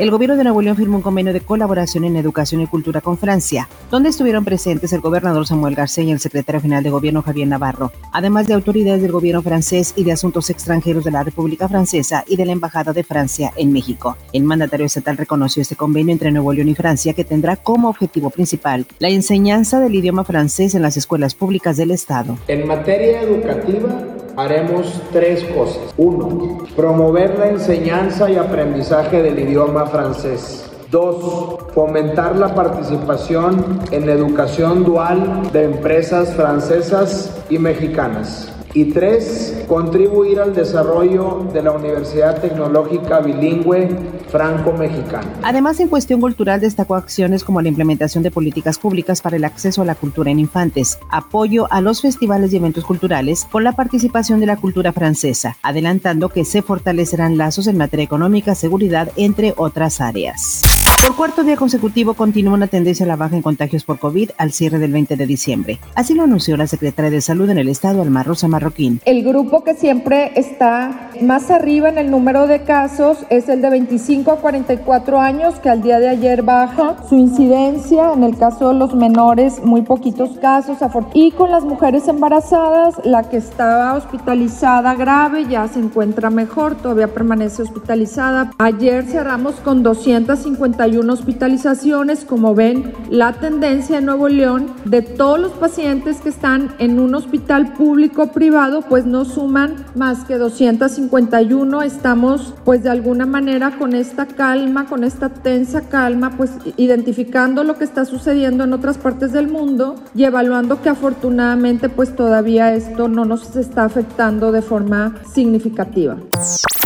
El gobierno de Nuevo León firmó un convenio de colaboración en educación y cultura con Francia, donde estuvieron presentes el gobernador Samuel García y el secretario general de gobierno Javier Navarro, además de autoridades del gobierno francés y de asuntos extranjeros de la República Francesa y de la Embajada de Francia en México. El mandatario estatal reconoció este convenio entre Nuevo León y Francia que tendrá como objetivo principal la enseñanza del idioma francés en las escuelas públicas del Estado. En materia educativa, haremos tres cosas. Uno, promover la enseñanza y aprendizaje del idioma francés. Dos, fomentar la participación en educación dual de empresas francesas y mexicanas. Y tres, contribuir al desarrollo de la Universidad Tecnológica Bilingüe Franco-Mexicana. Además, en cuestión cultural destacó acciones como la implementación de políticas públicas para el acceso a la cultura en infantes, apoyo a los festivales y eventos culturales con la participación de la cultura francesa, adelantando que se fortalecerán lazos en materia económica, seguridad, entre otras áreas. Por cuarto día consecutivo continúa una tendencia a la baja en contagios por COVID al cierre del 20 de diciembre. Así lo anunció la secretaria de Salud en el estado, Alma Rosa Marroquín. El grupo que siempre está más arriba en el número de casos es el de 25 a 44 años, que al día de ayer baja su incidencia. En el caso de los menores, muy poquitos casos. Y con las mujeres embarazadas, la que estaba hospitalizada grave ya se encuentra mejor, todavía permanece hospitalizada. Ayer cerramos con 251 hospitalizaciones. Como ven, la tendencia en Nuevo León de todos los pacientes que están en un hospital público privado, pues no suman más que 251. Estamos, pues de alguna manera, con esta calma, con esta tensa calma, pues identificando lo que está sucediendo en otras partes del mundo y evaluando que afortunadamente, pues todavía esto no nos está afectando de forma significativa.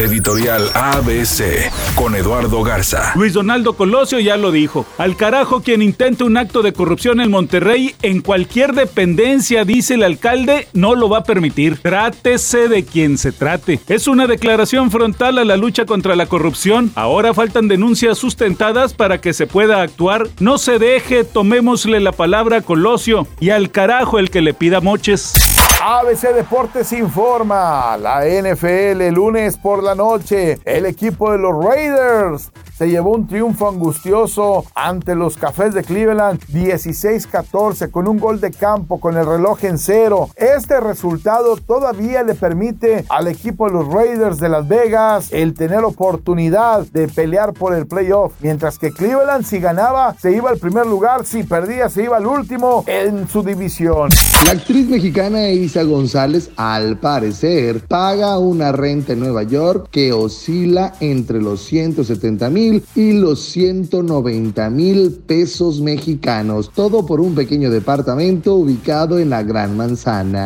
Editorial ABC con Eduardo Garza. Luis Donaldo Colosio ya lo dijo. Al carajo quien intente un acto de corrupción en Monterrey en cualquier dependencia, dice el alcalde, no lo va a permitir. Trátese de quien se trate. Es una declaración frontal a la lucha contra la corrupción. Ahora faltan denuncias sustentadas para que se pueda actuar. No se deje, tomémosle la palabra a Colosio y al carajo el que le pida moches. ABC Deportes informa, la NFL lunes por la noche, el equipo de los Raiders se llevó un triunfo angustioso ante los Cafés de Cleveland 16-14 con un gol de campo con el reloj en cero. Este resultado todavía le permite al equipo de los Raiders de Las Vegas el tener oportunidad de pelear por el playoff, mientras que Cleveland si ganaba se iba al primer lugar, si perdía se iba al último en su división. La actriz mexicana Isa González al parecer paga una renta en Nueva York que oscila entre los 170 mil y los 190 mil pesos mexicanos, todo por un pequeño departamento ubicado en la Gran Manzana.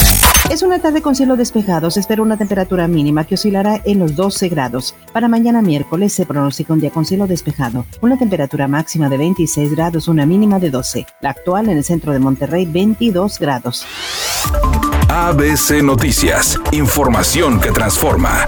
Es una tarde con cielo despejado. Se espera una temperatura mínima que oscilará en los 12 grados. Para mañana miércoles se pronostica un día con cielo despejado. Una temperatura máxima de 26 grados, una mínima de 12. La actual en el centro de Monterrey, 22 grados. ABC Noticias. Información que transforma.